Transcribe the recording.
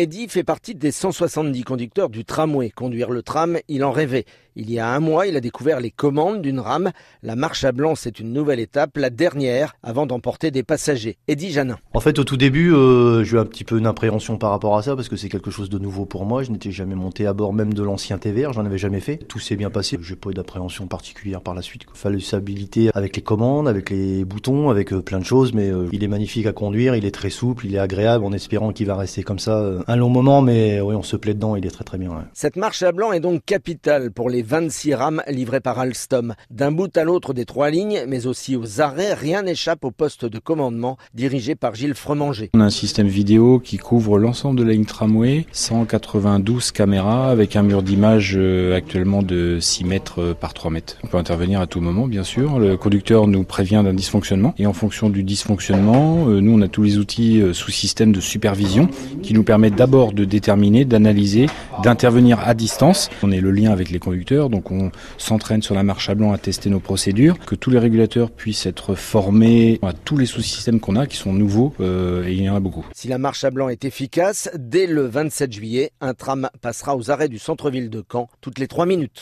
Eddy fait partie des 170 conducteurs du tramway. Conduire le tram, il en rêvait. Il y a un mois, il a découvert les commandes d'une rame. La marche à blanc, c'est une nouvelle étape, la dernière, avant d'emporter des passagers. Eddy Janin. En fait, au tout début, euh, j'ai eu un petit peu une appréhension par rapport à ça, parce que c'est quelque chose de nouveau pour moi. Je n'étais jamais monté à bord même de l'ancien TVR, j'en avais jamais fait. Tout s'est bien passé. J'ai pas eu d'appréhension particulière par la suite. Il fallait s'habiliter avec les commandes, avec les boutons, avec euh, plein de choses, mais euh, il est magnifique à conduire, il est très souple, il est agréable, en espérant qu'il va rester comme ça un long moment, mais oui, on se plaît dedans, il est très très bien. Cette marche à blanc est donc capitale pour les 26 rames livrées par Alstom. D'un bout à l'autre des trois lignes, mais aussi aux arrêts, rien n'échappe au poste de commandement dirigé par Gilles Fremanger. On a un système vidéo qui couvre l'ensemble de la ligne tramway, 192 caméras avec un mur d'image euh, actuellement de 6 mètres euh, par 3 mètres. On peut intervenir à tout moment, bien sûr. Le conducteur nous prévient d'un dysfonctionnement et en fonction du dysfonctionnement, euh, nous on a tous les outils sous système de supervision qui nous permettent d'abord de déterminer, d'analyser, d'intervenir à distance. On est le lien avec les conducteurs, donc on s'entraîne sur la marche à blanc à tester nos procédures, que tous les régulateurs puissent être formés à tous les sous-systèmes qu'on a qui sont nouveaux euh, et il y en a beaucoup. Si la marche à blanc est efficace, dès le 27 juillet, un tram passera aux arrêts du centre-ville de Caen toutes les 3 minutes.